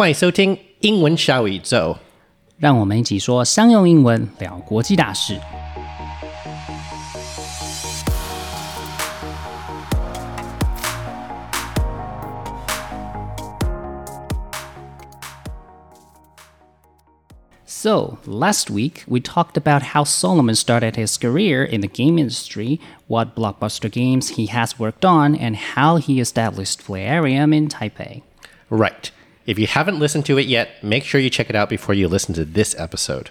欢迎收听英文小宇宙，让我们一起说商用英文，聊国际大事。So, last week we talked about how Solomon started his career in the game industry, what blockbuster games he has worked on, and how he established Playerium in Taipei. Right. If you haven't listened to it yet, make sure you check it out before you listen to this episode.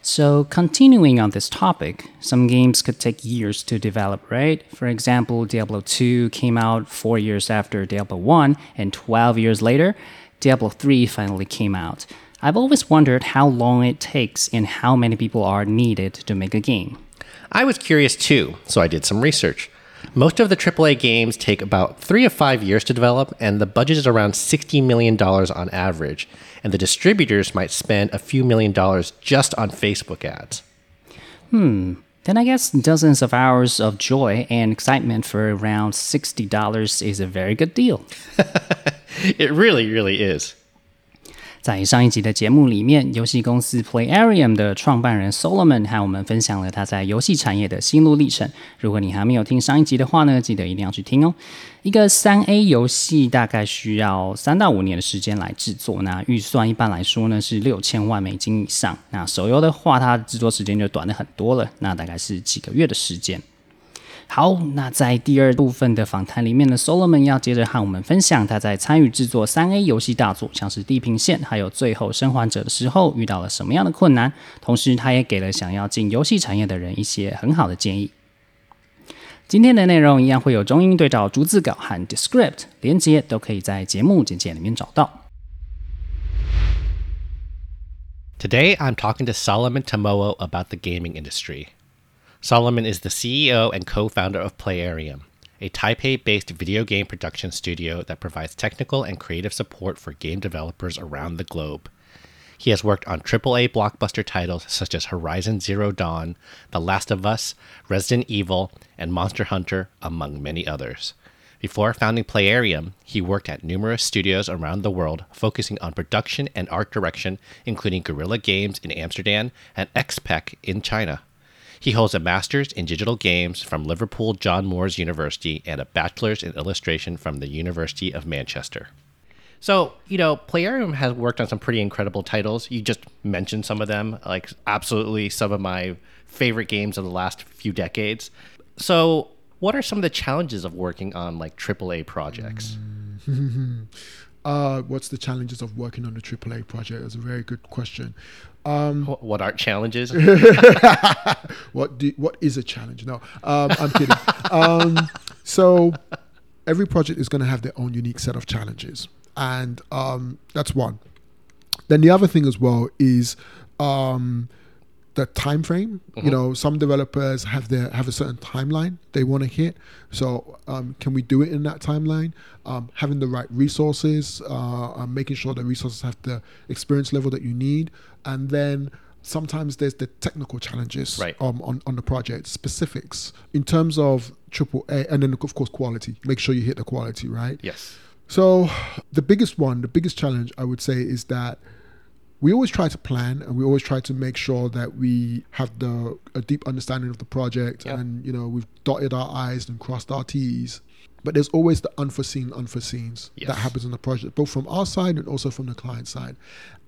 So, continuing on this topic, some games could take years to develop, right? For example, Diablo 2 came out four years after Diablo 1, and 12 years later, Diablo 3 finally came out. I've always wondered how long it takes and how many people are needed to make a game. I was curious too, so I did some research. Most of the AAA games take about three to five years to develop, and the budget is around $60 million on average. And the distributors might spend a few million dollars just on Facebook ads. Hmm. Then I guess dozens of hours of joy and excitement for around $60 is a very good deal. it really, really is. 在上一集的节目里面，游戏公司 Playarium 的创办人 Solomon 和我们分享了他在游戏产业的心路历程。如果你还没有听上一集的话呢，记得一定要去听哦。一个三 A 游戏大概需要三到五年的时间来制作，那预算一般来说呢是六千万美金以上。那手游的话，它制作时间就短了很多了，那大概是几个月的时间。好，那在第二部分的访谈里面呢，Solomon 要接着和我们分享他在参与制作三 A 游戏大作，像是《地平线》还有《最后生还者》的时候遇到了什么样的困难，同时他也给了想要进游戏产业的人一些很好的建议。今天的内容一样会有中英对照、逐字稿和 Descript 连接，都可以在节目简介里面找到。Today, I'm talking to Solomon Temowo about the gaming industry. Solomon is the CEO and co founder of Playerium, a Taipei based video game production studio that provides technical and creative support for game developers around the globe. He has worked on AAA blockbuster titles such as Horizon Zero Dawn, The Last of Us, Resident Evil, and Monster Hunter, among many others. Before founding Playerium, he worked at numerous studios around the world, focusing on production and art direction, including Guerrilla Games in Amsterdam and XPEC in China. He holds a master's in digital games from Liverpool John Moores University and a bachelor's in illustration from the University of Manchester. So, you know, Playerium has worked on some pretty incredible titles. You just mentioned some of them, like absolutely some of my favorite games of the last few decades. So, what are some of the challenges of working on like AAA projects? uh, what's the challenges of working on a AAA project? That's a very good question. Um, what are challenges? what do, what is a challenge? No, um, I'm kidding. um, so every project is going to have their own unique set of challenges, and um, that's one. Then the other thing as well is um, the time frame. Mm-hmm. You know, some developers have their have a certain timeline they want to hit. So, um, can we do it in that timeline? Um, having the right resources, uh, uh, making sure the resources have the experience level that you need, and then sometimes there's the technical challenges right. um, on on the project specifics in terms of triple A, and then of course quality. Make sure you hit the quality right. Yes. So the biggest one, the biggest challenge I would say is that we always try to plan and we always try to make sure that we have the a deep understanding of the project yep. and you know we've dotted our i's and crossed our t's but there's always the unforeseen unforeseens yes. that happens on the project both from our side and also from the client side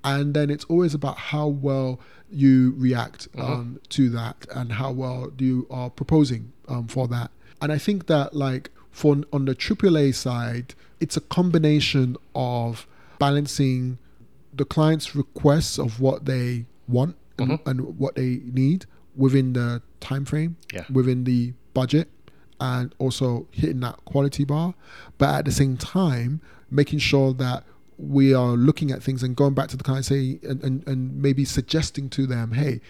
and then it's always about how well you react uh-huh. um, to that and how well you are proposing um, for that and i think that like for on the aaa side it's a combination of balancing the client's requests of what they want mm-hmm. and, and, what they need within the time frame, yeah. within the budget, and also hitting that quality bar. But at the same time, making sure that we are looking at things and going back to the client, say, and, and, and maybe suggesting to them, hey,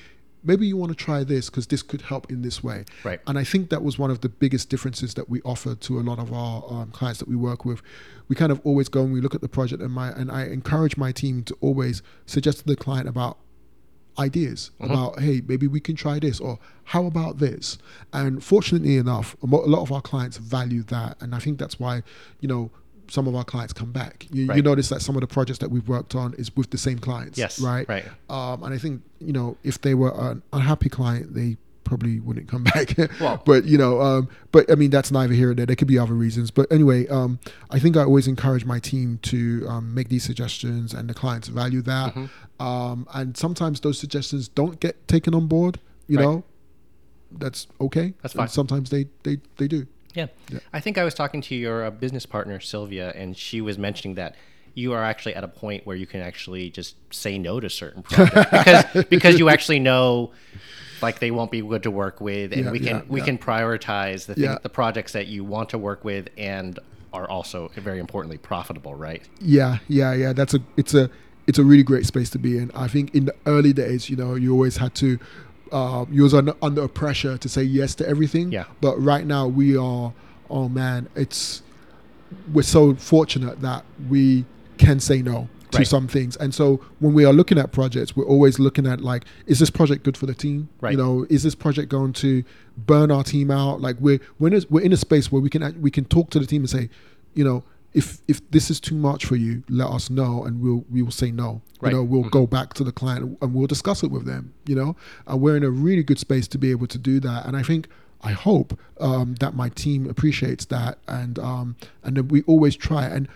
maybe you want to try this because this could help in this way. Right. And I think that was one of the biggest differences that we offer to a lot of our um, clients that we work with. We kind of always go and we look at the project, and my and I encourage my team to always suggest to the client about ideas mm-hmm. about hey maybe we can try this or how about this and fortunately enough a lot of our clients value that and i think that's why you know some of our clients come back. You, you notice that some of the projects that we've worked on is with the same clients. Yes, Right. right. Um, and I think you know if they were an unhappy client, they probably wouldn't come back. Well- but you know, um, but I mean that's neither here nor there. There could be other reasons. But anyway, um, I think I always encourage my team to um, make these suggestions, and the clients value that. Mm-hmm. Um, and sometimes those suggestions don't get taken on board. You Right. know, that's okay. That's And fine. sometimes they they they do. Yeah. Yeah. I think I was talking to your uh, business partner, Sylvia, and she was mentioning that you are actually at a point where you can actually just say no to certain projects because because you actually know like they won't be good to work with and Yeah, we can yeah, we can prioritize the thing, Yeah. the projects that you want to work with and are also very importantly profitable, right? Yeah, yeah, yeah. That's a it's a it's a really great space to be in. I think in the early days, you know, you always had to uh, you was under, under pressure to say yes to everything. Yeah. But right now we are. Oh man, it's we're so fortunate that we can say no to Right. some things. And so when we are looking at projects, we're always looking at like, is this project good for the team? Right. You know, is this project going to burn our team out? Like we're we're in a, we're in a space where we can we can talk to the team and say, you know, if if this is too much for you, let us know and we'll we will say no. Right. You know, we'll go back to the client and we'll discuss it with them. You know, and we're in a really good space to be able to do that. And I think. I hope um, that my team appreciates that, and um, and then we always try. And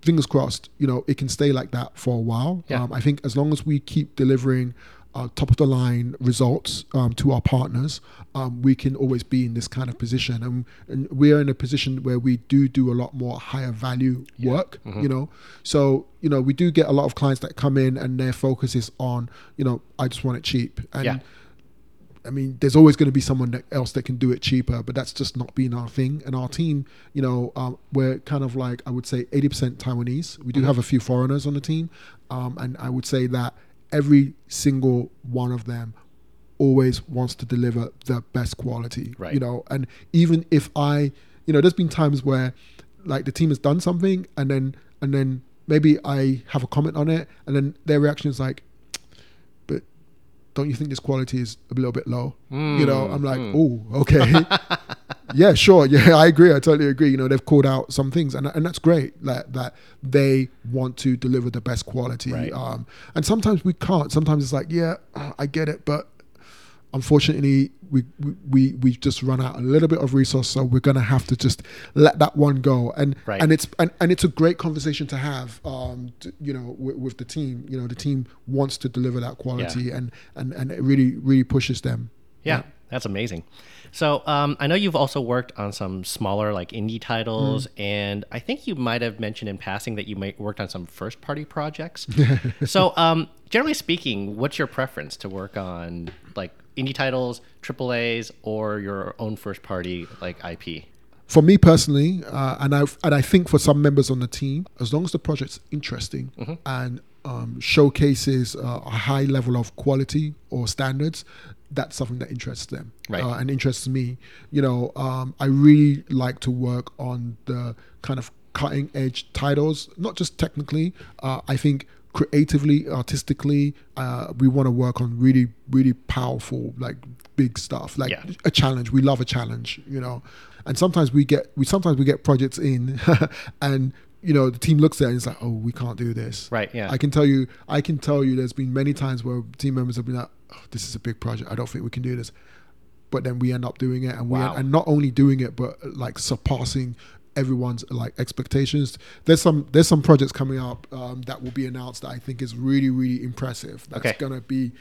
fingers crossed, you know, it can stay like that for a while. Yeah. Um, I think as long as we keep delivering uh, top of the line results um, to our partners, um, we can always be in this kind of position. And, and we're in a position where we do do a lot more higher value work, Mm-hmm. you know. So, you know, we do get a lot of clients that come in and their focus is on, you know, I just want it cheap. And Yeah. I mean, there's always going to be someone that else that can do it cheaper, but that's just not been our thing. And our team, you know, um, we're kind of like I would say 80% Taiwanese. We do have a few foreigners on the team, um, and I would say that every single one of them always wants to deliver the best quality. Right. You know, and even if I, you know, there's been times where like the team has done something, and then and then maybe I have a comment on it, and then their reaction is like, don't you think this quality is a little bit low? you know, I'm like, oh, okay. yeah, sure. Yeah, I agree. I totally agree. You know, they've called out some things, and and that's great. That that they want to deliver the best quality. Right. Um, and sometimes we can't. Sometimes it's like, yeah, I get it, but unfortunately, we we we just run out a little bit of resource, so we're gonna have to just let that one go. And Right. and it's and, and it's a great conversation to have. Um, to, you know, with, with the team. You know, the team wants to deliver that quality, and and and it really really pushes them. Yeah, that's amazing. So um, I know you've also worked on some smaller like indie titles, Mm. and I think you might have mentioned in passing that you might worked on some first party projects. so um, generally speaking, what's your preference to work on like indie titles, triple A's, or your own first party like IP? for me personally, uh, and I and I think for some members on the team, as long as the project's interesting Mm-hmm. and um, showcases uh, a high level of quality or standards, that's something that interests them Right. uh, and interests me. You know, um, I really like to work on the kind of cutting edge titles, not just technically. Uh, I think creatively, artistically, uh, we want to work on really, really powerful, like big stuff, like Yeah. a challenge. We love a challenge, you know. And sometimes we get we sometimes we get projects in, and you know the team looks at it and it's like, oh, we can't do this. Right, yeah. I can tell you, I can tell you, there's been many times where team members have been like, oh, this is a big project. I don't think we can do this. But then we end up doing it, and we Wow. and not only doing it, but like surpassing everyone's like expectations. There's some there's some projects coming up um, that will be announced that I think is really really impressive. That's Okay. gonna be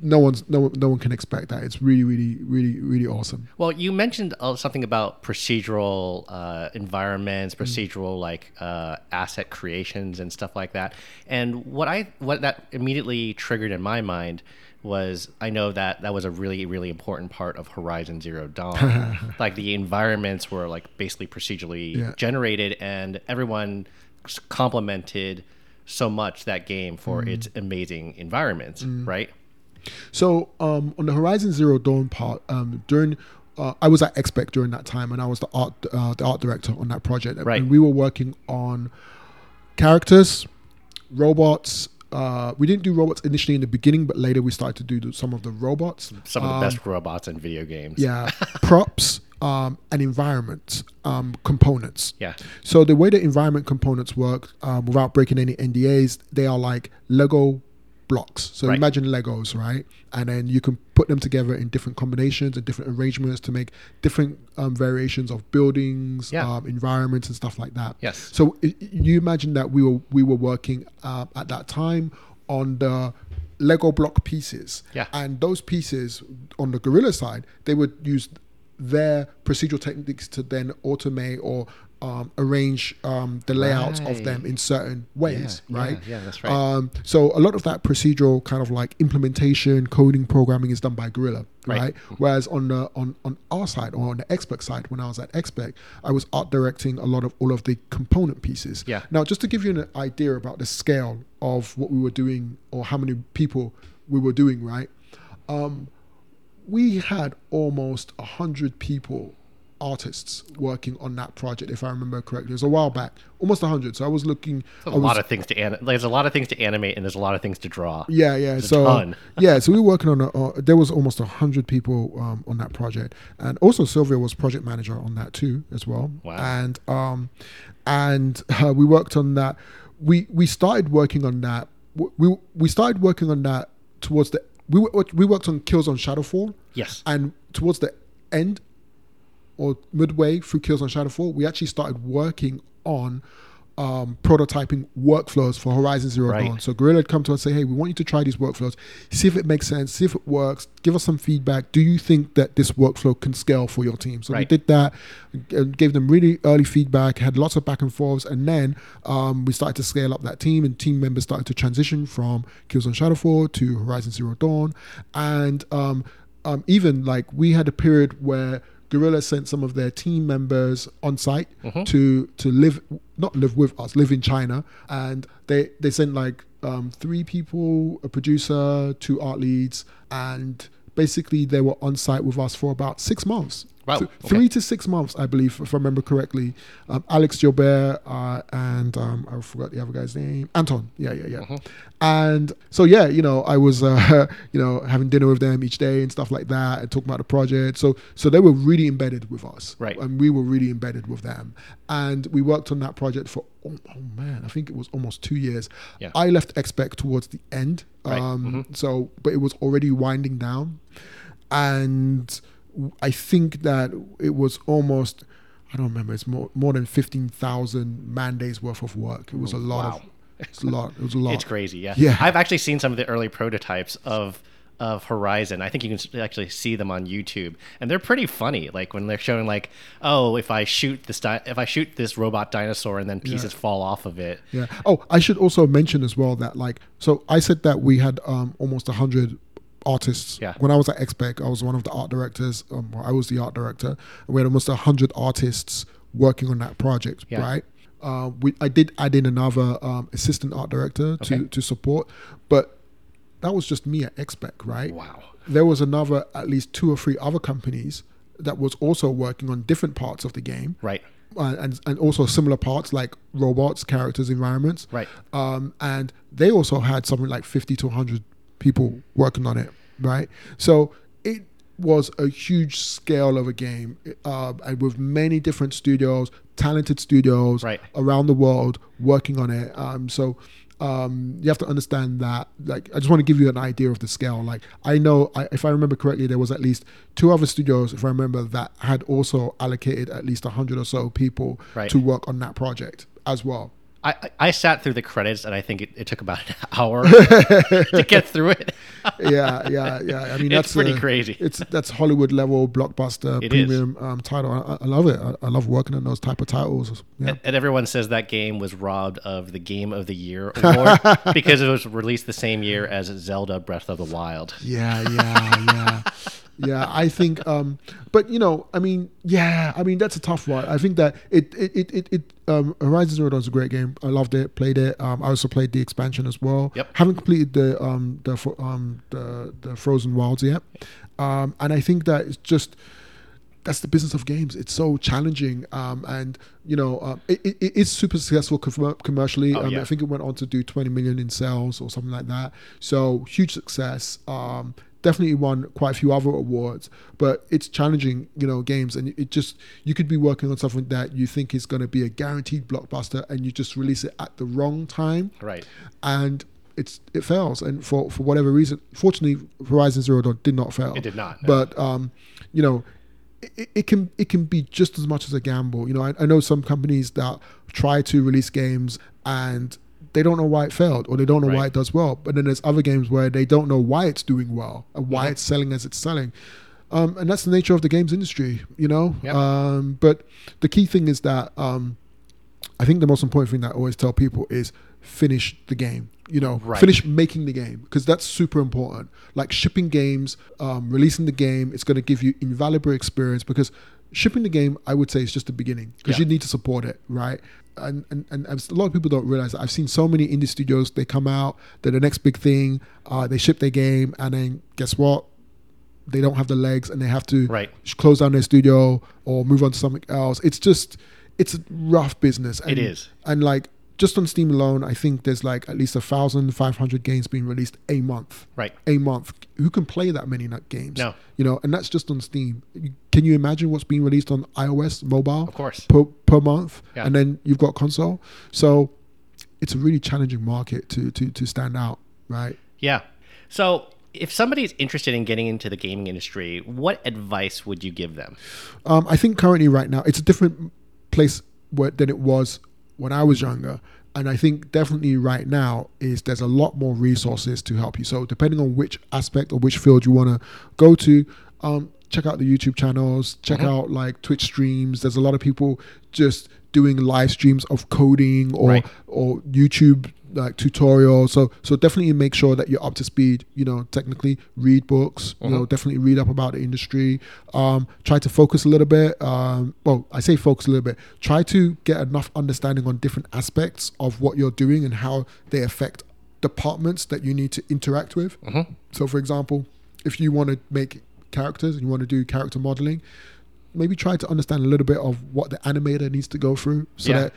no one's no one- no one can expect that. It's really really really really awesome. Well, you mentioned uh, something about procedural uh, environments, Mm. procedural like uh, asset creations and stuff like that. And what I what that immediately triggered in my mind was I know that that was a really really important part of Horizon Zero Dawn. like the environments were like basically procedurally Yeah. generated, and everyone complimented so much that game for Mm. its amazing environments, right? So um, on the Horizon Zero Dawn part, um, during uh, I was at XPEC during that time, and I was the art uh, the art director on that project. Right. And we were working on characters, robots, uh, we didn't do robots initially in the beginning, but later we started to do the- some of the robots. Some of the Um, best robots in video games. Yeah, props um, and environment um, components. Yeah. So the way the environment components work, um, without breaking any NDAs, they are like Lego blocks. So Right. imagine Legos, right? And then you can put them together in different combinations and different arrangements to make different um, variations of buildings, Yeah. um, environments, and stuff like that. Yes. So i you imagine that we were we were working uh, at that time on the Lego block pieces. Yeah. And those pieces on the Guerrilla side, they would use their procedural techniques to then automate or um, arrange um, the layouts of them in certain ways, Yeah, right? yeah, yeah, that's right. Um, so a lot of that procedural kind of like implementation, coding, programming is done by Guerrilla, Right. right? Whereas on the on on our side or on the XPEC side, when I was at XPEC, I was art directing a lot of all of the component pieces. Yeah. Now, just to give you an idea about the scale of what we were doing or how many people we were doing, right? Um, we had almost a hundred people, artists, working on that project. If I remember correctly, it was a while back, almost a hundred. So I was looking. There's a was, lot of things to an- there's a lot of things to animate and there's a lot of things to draw. yeah, yeah. There's so ton. yeah, so we were working on. A, uh, there was almost a hundred people um, on that project, and also Sylvia was project manager on that too as well. Wow. And um, and uh, we worked on that. We we started working on that. We we started working on that towards the. We we worked on Killzone Shadow Fall, Yes. and towards the end or midway through Killzone Shadow Fall, we actually started working on um, prototyping workflows for Horizon Zero Right. Dawn. So Guerrilla had come to us and say, "Hey, we want you to try these workflows, see if it makes sense, see if it works. Give us some feedback. Do you think that this workflow can scale for your team?" So we did that, and gave them really early feedback, had lots of back and forths, and then um, we started to scale up that team, and team members started to transition from Killzone Shadow Fall to Horizon Zero Dawn, and um, um, even like we had a period where Guerrilla sent some of their team members on site to to live not live with us, live in China, and they they sent like um, three people, a producer, two art leads, and basically they were on site with us for about six months. Wow, okay. Three to six months, I believe, if I remember correctly. Um, Alex Gilbert uh, and um, I forgot the other guy's name, Anton. Yeah, yeah, yeah. Mm-hmm. And so yeah, you know, I was uh, you know having dinner with them each day and stuff like that, and talking about the project. So so they were really embedded with us, Right. And we were really embedded with them, and we worked on that project for oh, oh man, I think it was almost two years. Yeah. I left XPEC towards the end, Right. um, so but it was already winding down, and I think that it was almost. I don't remember. It's more more than fifteen thousand man days worth of work. It was a lot Wow. of. It's a lot. It was a lot. It's crazy, yeah. Yeah. I've actually seen some of the early prototypes of of Horizon. I think you can actually see them on YouTube, and they're pretty funny. Like when they're showing, like, oh, if I shoot this, di- if I shoot this robot dinosaur, and then pieces fall off of it. Yeah. Oh, I should also mention as well that like so I said that we had um almost a hundred artists. Yeah. When I was at XPEC, I was one of the art directors. Um, I was the art director. And we had almost a hundred artists working on that project. Yeah. Right. Uh, we I did add in another um, assistant art director to Okay. to support, but that was just me at XPEC, right? Wow. There was another at least two or three other companies that was also working on different parts of the game Right. uh, and and also similar parts like robots, characters, environments. Right. Um, and they also had something like fifty to hundred people working on it. Right. So it was a huge scale of a game, uh, and with many different studios, talented studios Right. around the world working on it. Um, so. Um, you have to understand that. Like, I just want to give you an idea of the scale. Like, I know, I, if I remember correctly, there was at least two other studios, if I remember, that had also allocated at least hundred or so people Right. to work on that project as well. I, I sat through the credits, and I think it, it took about an hour to get through it. yeah, yeah, yeah. I mean, It's that's pretty uh, crazy. It's that's Hollywood level blockbuster It premium um, title. I, I love it. I, I love working on those type of titles. Yeah. And everyone says that game was robbed of the Game of the Year award because it was released the same year as Zelda Breath of the Wild. Yeah, yeah, yeah. Yeah, I think um but you know, I mean, yeah, I mean that's a tough one. I think that it it it it, it um Horizon Zero Dawn is a great game. I loved it, played it. Um I also played the expansion as well. Yep. Haven't completed the um the um the the Frozen Wilds yet. Um and I think that it's just that's the business of games. It's so challenging, um, and you know, um, it, it, it is super successful com- commercially. Oh, um, yeah. I think it went on to do 20 million in sales or something like that. So huge success. Um, definitely won quite a few other awards, but it's challenging, you know, games, and it just you could be working on something that you think is going to be a guaranteed blockbuster, and you just release it at the wrong time, Right. and it's it fails, and for for whatever reason, fortunately, Horizon Zero Dawn did not fail. It did not, no. but um, you know, it, it can it can be just as much as a gamble. You know, I, I know some companies that try to release games and they don't know why it failed or they don't know why it does well. But then there's other games where they don't know why it's doing well and why Mhm. it's selling as it's selling. Um, and that's the nature of the games industry, you know. Yep. Um, but the key thing is that um, I think the most important thing that I always tell people is finish the game. You know, Right. finish making the game because that's super important. Like shipping games, um, releasing the game, it's going to give you invaluable experience because shipping the game, I would say, is just the beginning because Yeah. you need to support it, right? And, and and a lot of people don't realize that I've seen so many indie studios. They come out, they're the next big thing. Uh, they ship their game, and then guess what? They don't have the legs, and they have to Right. close down their studio or move on to something else. It's just, it's a rough business. And, It is. And like just on Steam alone, I think there's like at least a thousand five hundred games being released a month. Right. A month. Who can play that many nut games? No. You know, and that's just on Steam. Can you imagine what's being released on iOS mobile? Of course. Per, per month, Yeah. and then you've got console. So it's a really challenging market to to to stand out, right? Yeah. So, if somebody is interested in getting into the gaming industry, what advice would you give them? Um, I think currently, right now, it's a different place where, than it was when I was younger. And I think definitely right now is there's a lot more resources to help you. So depending on which aspect or which field you want to go to, um, check out the YouTube channels, check out like Twitch streams. There's a lot of people just doing live streams of coding or Right. or YouTube like tutorials. So so definitely make sure that you're up to speed. You know, technically read books. You know, definitely read up about the industry. Um, try to focus a little bit. Um, well, I say focus a little bit. Try to get enough understanding on different aspects of what you're doing and how they affect departments that you need to interact with. So, for example, if you want to make characters and you want to do character modeling, maybe try to understand a little bit of what the animator needs to go through so Yeah. that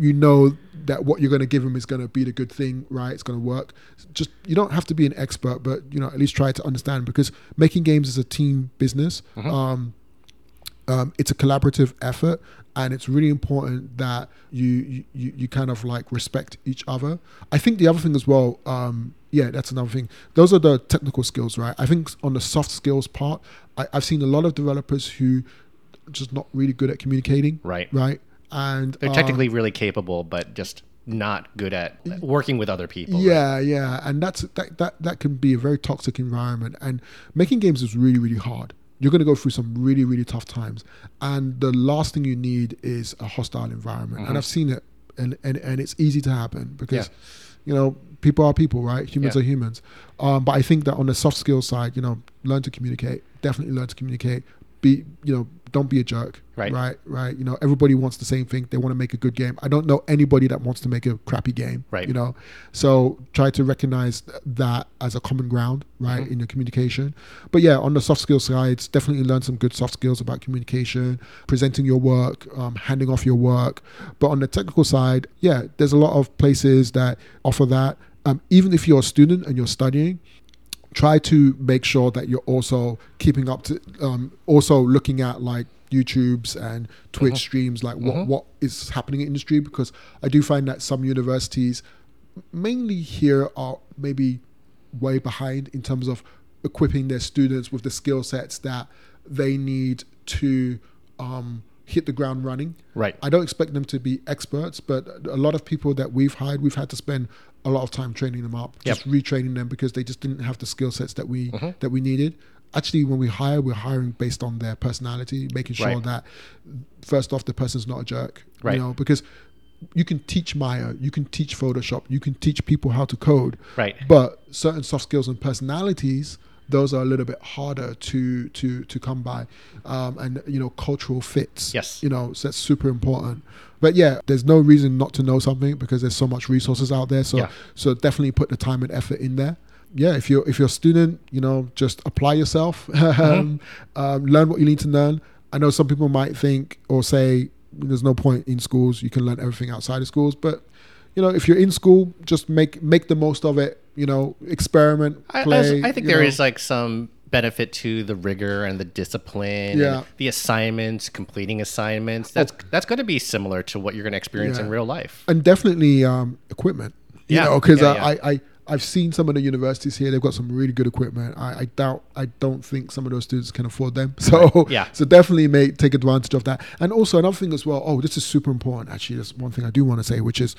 you know that what you're going to give him is going to be the good thing right? It's going to work. Just you don't have to be an expert but you know at least try to understand because making games is a team business. Um, um, it's a collaborative effort and it's really important that you, you you kind of like respect each other i think the other thing as well um, yeah that's another thing those are the technical skills right i think on the soft skills part I, i've seen a lot of developers who are just not really good at communicating Right. right and They're um, technically really capable, but just not good at working with other people. right? yeah yeah and that's that, that that can be a very toxic environment and making games is really really hard you're going to go through some really really tough times and the last thing you need is a hostile environment and i've seen it and and, and it's easy to happen because Mm-hmm. Yeah. you know people are people right humans Yeah. are humans um, but i think that on the soft skills side you know learn to communicate definitely learn to communicate be you know don't be a jerk Right. right right? You know everybody wants the same thing. They want to make a good game. I don't know anybody that wants to make a crappy game Right. you know? So try to recognize that as a common ground right Mm-hmm. in your communication. But yeah on the soft skills side definitely learn some good soft skills about communication presenting your work um, handing off your work. But on the technical side yeah there's a lot of places that offer that. Um, even if you're a student and you're studying try to make sure that you're also keeping up to um, also looking at like YouTube's and Twitch streams like what what is happening in industry because I do find that some universities mainly here are maybe way behind in terms of equipping their students with the skill sets that they need to um, hit the ground running. Right. I don't expect them to be experts, but a lot of people that we've hired, we've had to spend a lot of time training them up, just retraining them because they just didn't have the skill sets that we Mm-hmm. that we needed. Actually, when we hire, we're hiring based on their personality, making sure Right. that first off, the person's not a jerk, Right. you know, because you can teach Maya, you can teach Photoshop, you can teach people how to code, Right. but certain soft skills and personalities those are a little bit harder to to to come by um, and you know cultural fits Yes. you know so that's super important but yeah there's no reason not to know something because there's so much resources out there so Yeah. so definitely put the time and effort in there yeah if you're if you're a student you know just apply yourself Mm-hmm. um, learn what you need to learn I know some people might think or say there's no point in schools. You can learn everything outside of schools, but you know, if you're in school, just make make the most of it. You know, experiment, I, play. I, I think there know. is like some benefit to the rigor and the discipline Yeah. and the assignments completing assignments that's that's going to be similar to what you're going to experience in real life and definitely um, equipment. You Yeah, know, because yeah, I, yeah. I, I I've seen some of the universities here. They've got some really good equipment. I, I doubt. I don't think some of those students can afford them. So Yeah. So definitely make take advantage of that. And also another thing as well. Oh, this is super important. Actually, that's one thing I do want to say, which is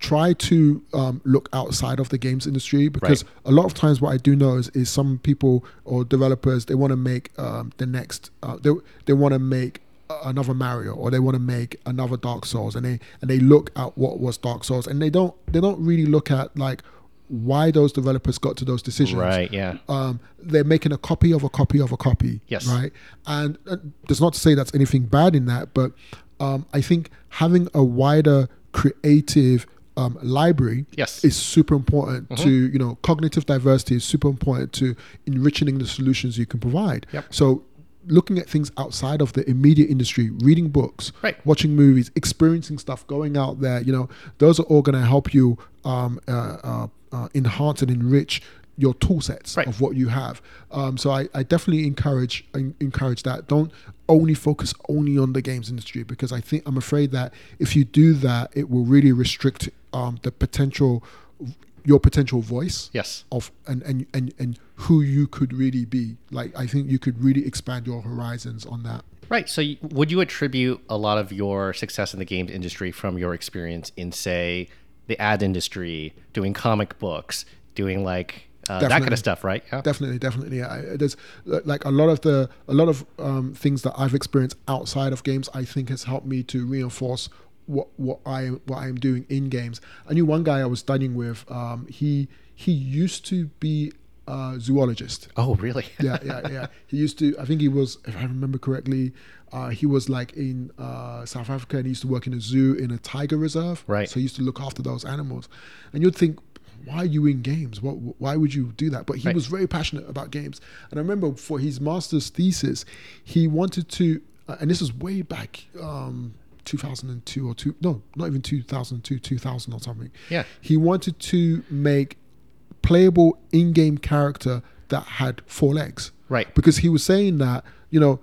try to um, look outside of the games industry because Right. a lot of times what I do know is, is some people or developers they want to make um, the next uh, they they want to make another Mario or they want to make another Dark Souls and they and they look at what was Dark Souls and they don't they don't really look at like why those developers got to those decisions right yeah um, they're making a copy of a copy of a copy. Yes. Right. And uh, that's not to say that's anything bad in that, but um, I think having a wider creative um, library Yes. Mm-hmm. is super important to you know cognitive diversity is super important to enriching the solutions you can provide. Yep. So looking at things outside of the immediate industry, reading books, Right. watching movies, experiencing stuff, going out there, you know, those are all going to help you um, uh, uh, uh, enhance and enrich your tool sets Right. of what you have. Um, so I, I definitely encourage en- encourage that. Don't only focus only on the games industry because I think I'm afraid that if you do that, it will really restrict um, the potential your potential voice yes of and, and and and who you could really be. Like I think you could really expand your horizons on that. Right. So, would you attribute a lot of your success in the games industry from your experience in, say, the ad industry, doing comic books, doing like uh, that kind of stuff? Right. Yeah. definitely definitely I, there's like a lot of the a lot of um, things that i've experienced outside of games i think has helped me to reinforce what what i what i'm doing in games i knew one guy i was studying with um, he he used to be a zoologist Oh, really? yeah, yeah, yeah. He used to. I think he was, if I remember correctly, uh, he was like in uh, South Africa and he used to work in a zoo in a tiger reserve. Right. So he used to look after those animals, and you'd think, why are you in games? What? Why would you do that? But he Right. was very passionate about games, and I remember for his master's thesis, he wanted to, uh, and this was way back. Um, 2002 or two no not even 2002 2000 or something Yeah. he wanted to make playable in-game character that had four legs Right. because he was saying that you know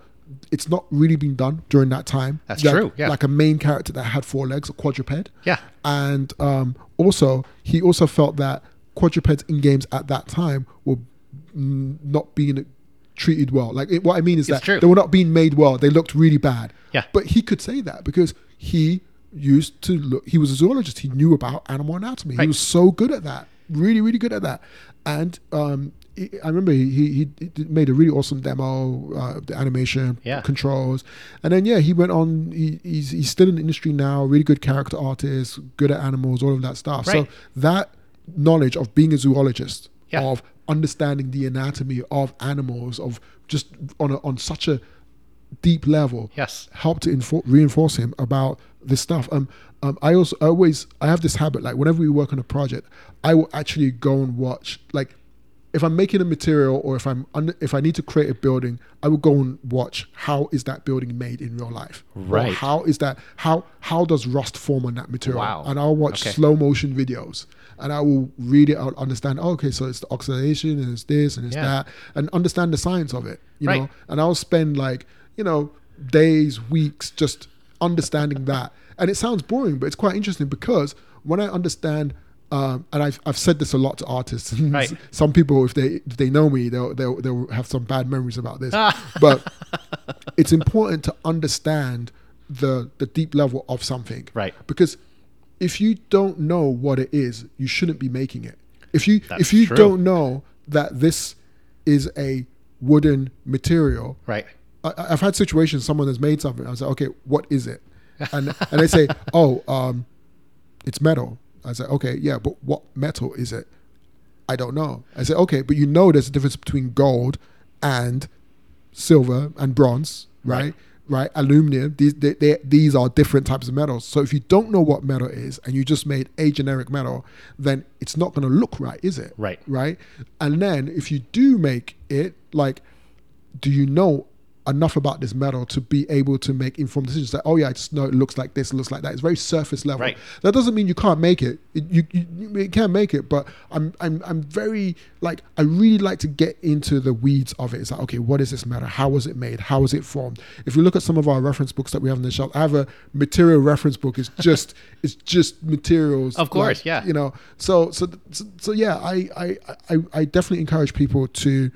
it's not really been done during that time That's true, yeah. like a main character that had four legs a quadruped Yeah. and um, also he also felt that quadrupeds in games at that time were not being treated well like it, what i mean is It's that true. they were not being made well they looked really bad Yeah. but he could say that because he used to look he was a zoologist he knew about animal anatomy he was so good at that really really good at that and um he- I remember he, he he made a really awesome demo, uh, the animation, Yeah. controls, and then yeah, he went on. He, he's he's still in the industry now. Really good character artist, good at animals, all of that stuff. Right. So that knowledge of being a zoologist, Yeah. of understanding the anatomy of animals, of just on a, on such a deep level, Yes. helped to infor- reinforce him about this stuff. Um, um, I also always I have this habit like whenever we work on a project, I will actually go and watch like if I'm making a material or if I'm under, if I need to create a building, I will go and watch how is that building made in real life. Or Right. how is that how how does rust form on that material? Wow. And I'll watch Okay. slow motion videos and I will read it out, understand. Oh, okay, so it's the oxidation and it's this and it's Yeah. that, and understand the science of it. You Right. know, and I'll spend like you know days, weeks just understanding that. And it sounds boring, but it's quite interesting because when I understand, um, and I've, I've said this a lot to artists. and Right. Some people, if they if they know me, they'll they'll, they'll have some bad memories about this. but it's important to understand the the deep level of something, Right. Because if you don't know what it is, you shouldn't be making it. If you That's if you true. don't know that this is a wooden material, Right. I, I've had situations. Someone has made something. I was like, okay, what is it? And and they say, oh, um, it's metal. I said, okay, yeah, but what metal is it? I don't know. I said, okay, but you know there's a difference between gold and silver and bronze, right? Right. Right, aluminum. These they, they, these are different types of metals. So if you don't know what metal is and you just made a generic metal, then it's not going to look right, is it? Right. Right. And then if you do make it, like, do you know enough about this metal to be able to make informed decisions. Like, oh yeah, I just know it looks like this, looks like that. It's very surface level. Right. That doesn't mean you can't make it. It- you, you, you can make it, but I'm I'm I'm very like I really like to get into the weeds of it. It's like okay, what is this metal? How was it made? How was it formed? If you look at some of our reference books that we have in the shelf, I have a material reference book. It's just it's just materials. Of course, like, yeah. You know, so so so, so yeah, I, I I I definitely encourage people to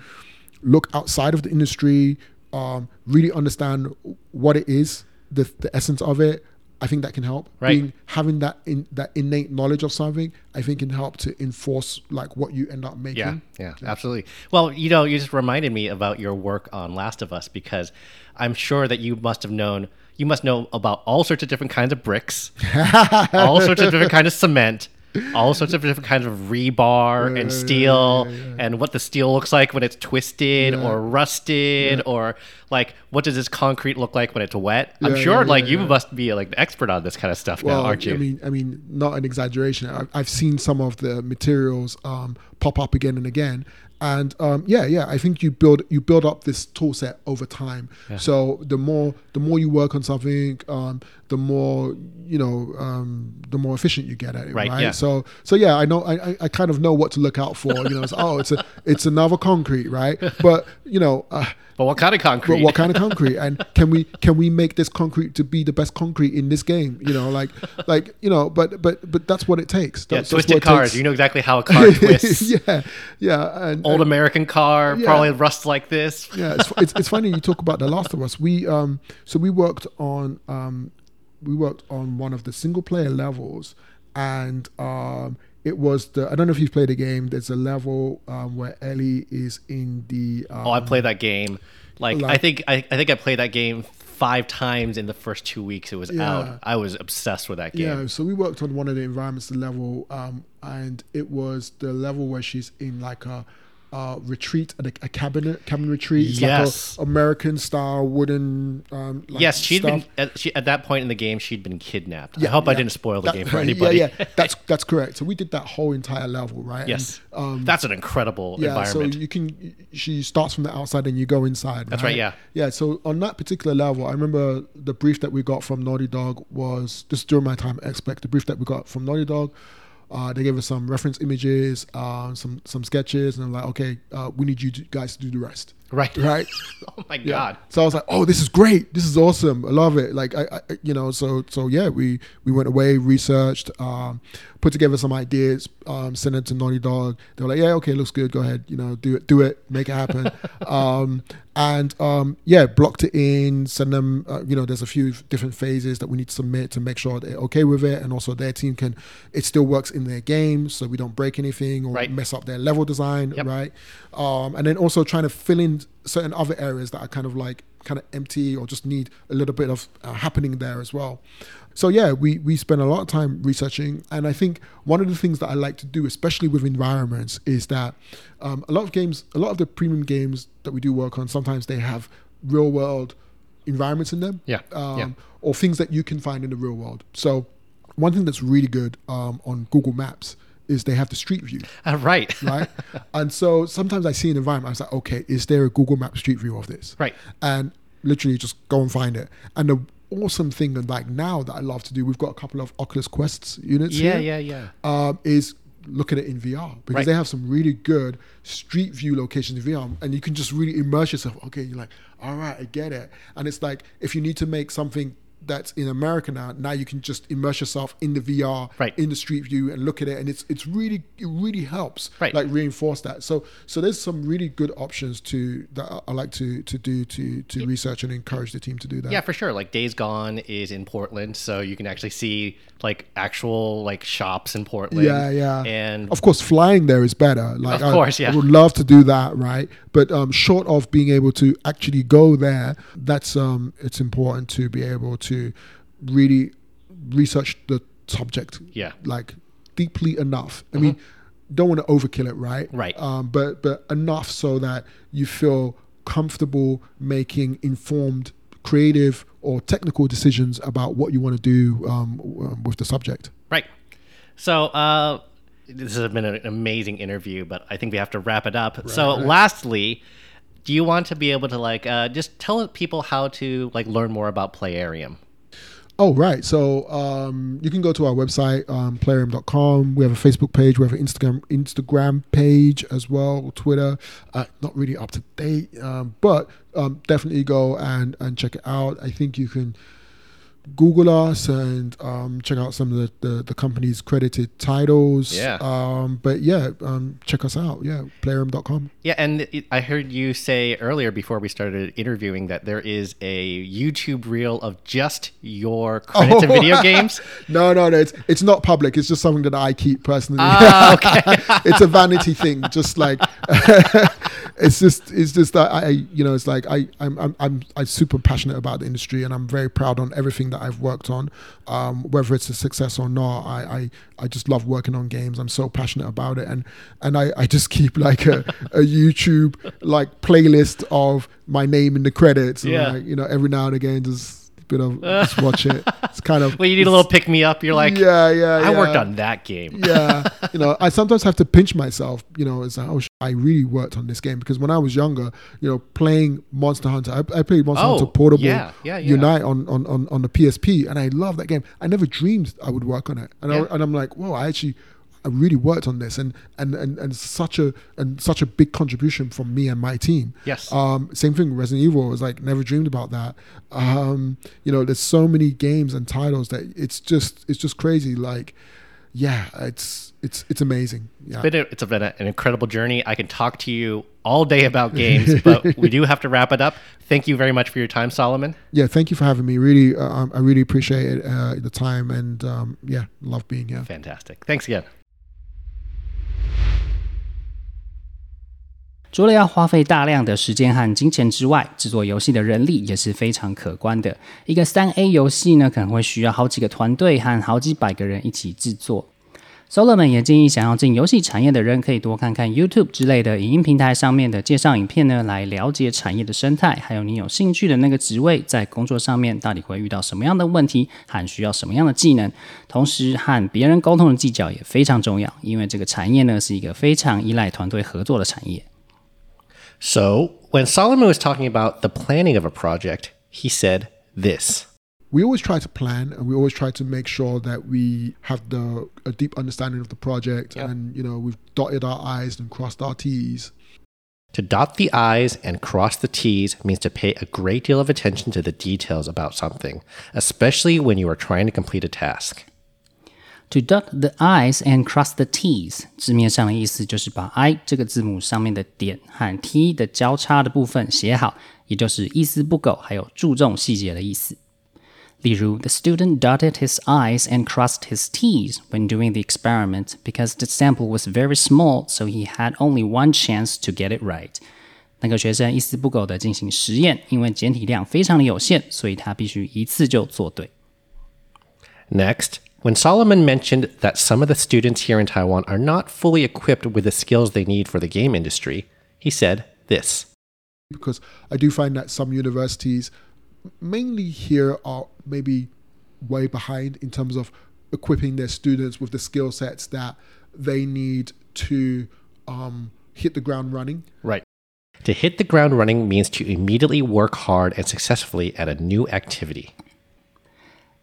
look outside of the industry, um, really understand what it is, the the essence of it. I think that can help. Right. Being having that in that innate knowledge of something, I think can help to enforce like what you end up making. Yeah, yeah, absolutely. Well, you know, you just reminded me about your work on Last of Us because I'm sure that you must have known, you must know about all sorts of different kinds of bricks, all sorts of different kinds of cement, all sorts of different kinds of rebar and steel, and what the steel looks like when it's twisted Yeah. or rusted, or like what does this concrete look like when it's wet. I'm sure, yeah, like yeah, you must be like the expert on this kind of stuff Well, now, aren't you? I mean, I mean, not an exaggeration. I've, I've seen some of the materials um, pop up again and again, and um, yeah, yeah. I think you build you build up this tool set over time. So the more the more you work on something, um, the more you know, um, the more efficient you get at it. Right, Right. yeah. So so yeah, I know. I, I- kind of know what to look out for. You know, it's, oh, it's a it's another concrete, right? But you know. Uh, but what kind of concrete? but what kind of concrete? And can we can we make this concrete to be the best concrete in this game? You know, like like you know, but but but that's what it takes. yeah, That's, that's twisted cars. takes. You know exactly how a car twists. yeah, yeah, and, Old and- American car Yeah. probably rust like this. yeah. It's, it's it's funny you talk about The Last of Us. We um so we worked on um we worked on one of the single player levels, and um it was the I don't know if you've played the game. There's a level um, where Ellie is in the um, Oh, I played that game. Like, I think I, I think I played that game five times in the first two weeks it was Yeah. out. I was obsessed with that game. Yeah, so we worked on one of the environments, the level, um, and it was the level where she's in like a, uh retreat, a, a cabinet, cabin retreat. It's Yes. like a American style wooden. Um, like yes, she'd stuff. been at, she, at that point in the game. She'd been kidnapped. Yeah, I Yeah, hope I didn't spoil the That- game for anybody. Yeah, yeah, that's that's correct. So we did that whole entire level, right? yes, And, um, that's an incredible yeah, environment. so you can. She starts from the outside and you go inside. That's right, yeah. Yeah. So on that particular level, I remember the brief that we got from Naughty Dog was this during my time at XPEC. The brief that we got from Naughty Dog, uh, they gave us some reference images, um, some some sketches, and I'm like, okay, uh, we need you guys to do the rest. Right, Right. Oh my Yeah. god. So I was like, "Oh, this is great! This is awesome! I love it!" Like, I, I you know, so so yeah, we we went away, researched, um, put together some ideas, um, sent it to Naughty Dog. They were like, "Yeah, okay, looks good. Go ahead, you know, do it, do it, make it happen." um, and um, yeah, blocked it in, send them. Uh, you know, there's a few different phases that we need to submit to make sure they're okay with it, and also their team can. It still works in their game, so we don't break anything or Right. mess up their level design, Yep. right? Um, and then also trying to fill in certain other areas that are kind of like kind of empty or just need a little bit of uh, happening there as well. So yeah, we we spend a lot of time researching, and I think one of the things that I like to do, especially with environments, is that um, a lot of games, a lot of the premium games that we do work on, sometimes they have real world environments in them, Yeah, um, yeah. or things that you can find in the real world. So one thing that's really good um, on Google Maps is they have the street view Uh, right, right? and so sometimes I see an environment, I was like, okay, is there a Google Map street view of this? right. And literally just go and find it. And the awesome thing, and like now that I love to do, we've got a couple of Oculus Quests units Yeah, here, yeah, yeah. um, is look at it in VR because Right. they have some really good street view locations in VR, and you can just really immerse yourself. Okay, you're like, all right, I get it. And it's like if you need to make something that's in America now, now you can just immerse yourself in the VR, Right. in the street view, and look at it, and it's it's really it really helps, Right. like reinforce that. So so there's some really good options to that I- I like to to do to to research and encourage the team to do that. Yeah, for sure. Like Days Gone is in Portland, so you can actually see like actual like shops in Portland. Yeah, yeah. And Of course, flying there is better. Like, Of I- course, yeah. I would love to do that, right? But um, short of being able to actually go there, that's um, it's important to be able to really research the subject, Yeah. Mm-hmm. like deeply enough. I mean, don't want to overkill it, right? Right. Um, but but enough so that you feel comfortable making informed, creative, or technical decisions about what you want to do um, with the subject. Right. So, uh, this has been an amazing interview, but I think we have to wrap it up. so, right. lastly, do you want to be able to like uh, just tell people how to like learn more about Playerium? Oh, right. So um, you can go to our website, um, playerium.com. We have a Facebook page. We have an Instagram Instagram page as well, Twitter. Uh, not really up to date, um, but um, definitely go and, and check it out. I think you can Google us and um, check out some of the, the, the, company's credited titles. Yeah. Um, but yeah, um, check us out. Yeah, playerium.com. Yeah, and it, I heard you say earlier before we started interviewing that there is a YouTube reel of just your credits oh. video games. no, no, no. It's, it's not public. It's just something that I keep personally. Ah, okay. it's a vanity thing. Just like it's just it's just that I you know it's like I I'm I'm I'm, I'm super passionate about the industry and I'm very proud on everything that I've worked on, um, whether it's a success or not. I, I, I just love working on games. I'm so passionate about it, and and I, I just keep like a, a YouTube like playlist of my name in the credits. Yeah. And like, you know, every now and again, just bit of just watch it. It's kind of well, you need a little pick me up. You're like, yeah, yeah. I yeah. worked on that game. yeah, you know, I sometimes have to pinch myself. You know, it's like, oh, I really worked on this game because when I was younger, you know, playing Monster Hunter, I, I played Monster oh, Hunter Portable yeah, yeah, yeah. Unite on, on on on the PSP, and I love that game. I never dreamed I would work on it, and I, and I'm like, whoa, I actually really worked on this, and and and, and such a and such a big contribution from me and my team. Yes. Um, same thing. Resident Evil was like never dreamed about that. Um, you know, there's so many games and titles that it's just it's just crazy. Like, yeah, it's it's it's amazing. Yeah. It's been, a, it's been a, an incredible journey. I can talk to you all day about games, but we do have to wrap it up. Thank you very much for your time, Solomon. Yeah, thank you for having me. Really, uh, um, I really appreciate it, uh, the time, and um, yeah, love being here. Fantastic. Thanks again. 除了要花费大量的时间和金钱之外，制作游戏的人力也是非常可观的。一个三 A 游戏呢，可能会需要好几个团队和好几百个人一起制作。Solomon 也建议想要进游戏产业的人，可以多看看 YouTube 之类的影音平台上面的介绍影片呢，来了解产业的生态，还有你有兴趣的那个职位，在工作上面到底会遇到什么样的问题，和需要什么样的技能。同时，和别人沟通的技巧也非常重要，因为这个产业呢，是一个非常依赖团队合作的产业。So, when Solomon was talking about the planning of a project, he said this. We always try to plan and we always try to make sure that we have the a deep understanding of the project yep. and you know we've dotted our I's and crossed our T's. To dot the I's and cross the T's means to pay a great deal of attention to the details about something, especially when you are trying to complete a task. To dot the i's and cross the t's，字面上的意思就是把 i 这个字母上面的点和 t 的交叉的部分写好，也就是一丝不苟，还有注重细节的意思。 例如，The student dotted his i's and crossed his t's when doing the experiment because the sample was very small, so he had only one chance to get it right. 那个学生一丝不苟地进行实验，因为简体量非常的有限，所以他必须一次就做对。Next. When Solomon mentioned that some of the students here in Taiwan are not fully equipped with the skills they need for the game industry, he said this. Because I do find that some universities, mainly here, are maybe way behind in terms of equipping their students with the skill sets that they need to um, hit the ground running. Right. To hit the ground running means to immediately work hard and successfully at a new activity.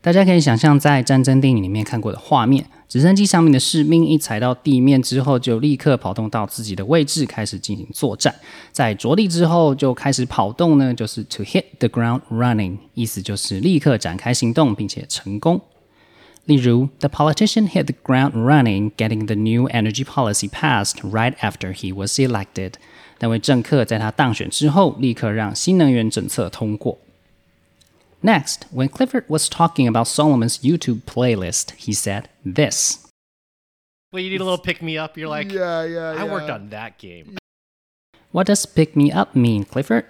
大家可以想象，在战争电影里面看过的画面：直升机上面的士兵一踩到地面之后，就立刻跑动到自己的位置，开始进行作战。在着地之后，就开始跑动呢，就是 to hit the ground running，意思就是立刻展开行动，并且成功。例如，the politician hit the ground running, getting the new energy policy passed right after he was elected。那位政客在他当选之后，立刻让新能源政策通过。Next, when Clifford was talking about Solomon's YouTube playlist, he said this. Well, you need a little pick me up. You're like, yeah, yeah, I yeah. worked on that game. What does pick me up mean, Clifford?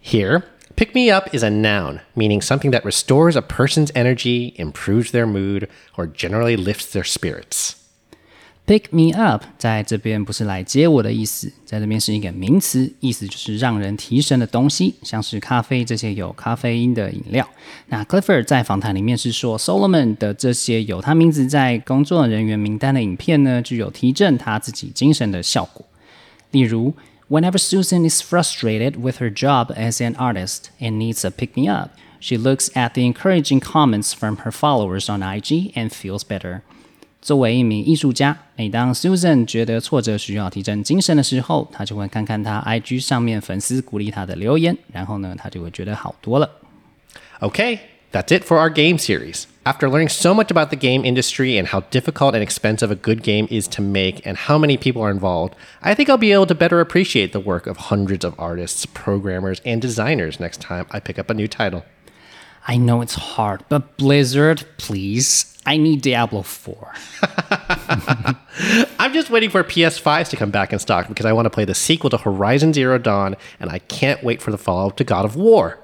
Here, pick me up is a noun, meaning something that restores a person's energy, improves their mood, or generally lifts their spirits. Pick me up，在这边不是来接我的意思，在这边是一个名词，意思就是让人提神的东西，像是咖啡这些有咖啡因的饮料。那 Clifford 在访谈里面是说，Solomon 的这些有他名字在工作人员名单的影片呢，具有提振他自己精神的效果。例如 Whenever Susan is frustrated with her job as an artist and needs a pick me up, she looks at the encouraging comments from her followers on IG and feels better. 作为一名艺术家，每当 Susan 觉得挫折需要提振精神的时候，她就会看看她 IG 上面粉丝鼓励她的留言，然后呢，她就会觉得好多了。Okay, that's it for our game series. After learning so much about the game industry and how difficult and expensive a good game is to make and how many people are involved, I think I'll be able to better appreciate the work of hundreds of artists, programmers, and designers next time I pick up a new title. I know it's hard, but Blizzard, please. I need Diablo 4. I'm just waiting for PS5s to come back in stock because I want to play the sequel to Horizon Zero Dawn, and I can't wait for the follow up to God of War.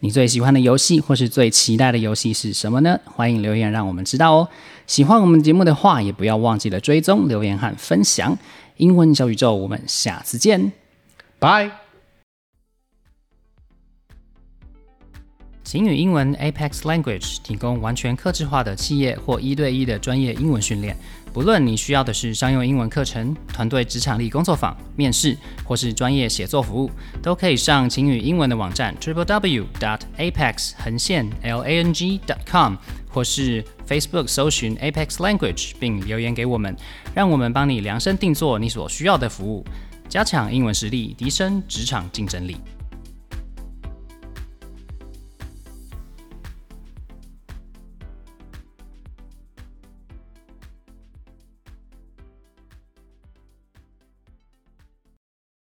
你最喜欢的游戏或是最期待的游戏是什么呢？欢迎留言让我们知道哦。喜欢我们节目的话，也不要忘记了追踪、留言和分享。英文小宇宙，我们下次见。 Bye. 晴雨英文 Apex Language 提供完全客制化的企业或一对一的专业英文训练。不论你需要的是商用英文课程、团队职场力工作坊、面试，或是专业写作服务，都可以上晴雨英文的网站 triple w dot apex 横线 l a n g dot com，或是 Facebook 搜寻 Apex Language 并留言给我们，让我们帮你量身定做你所需要的服务，加强英文实力，提升职场竞争力。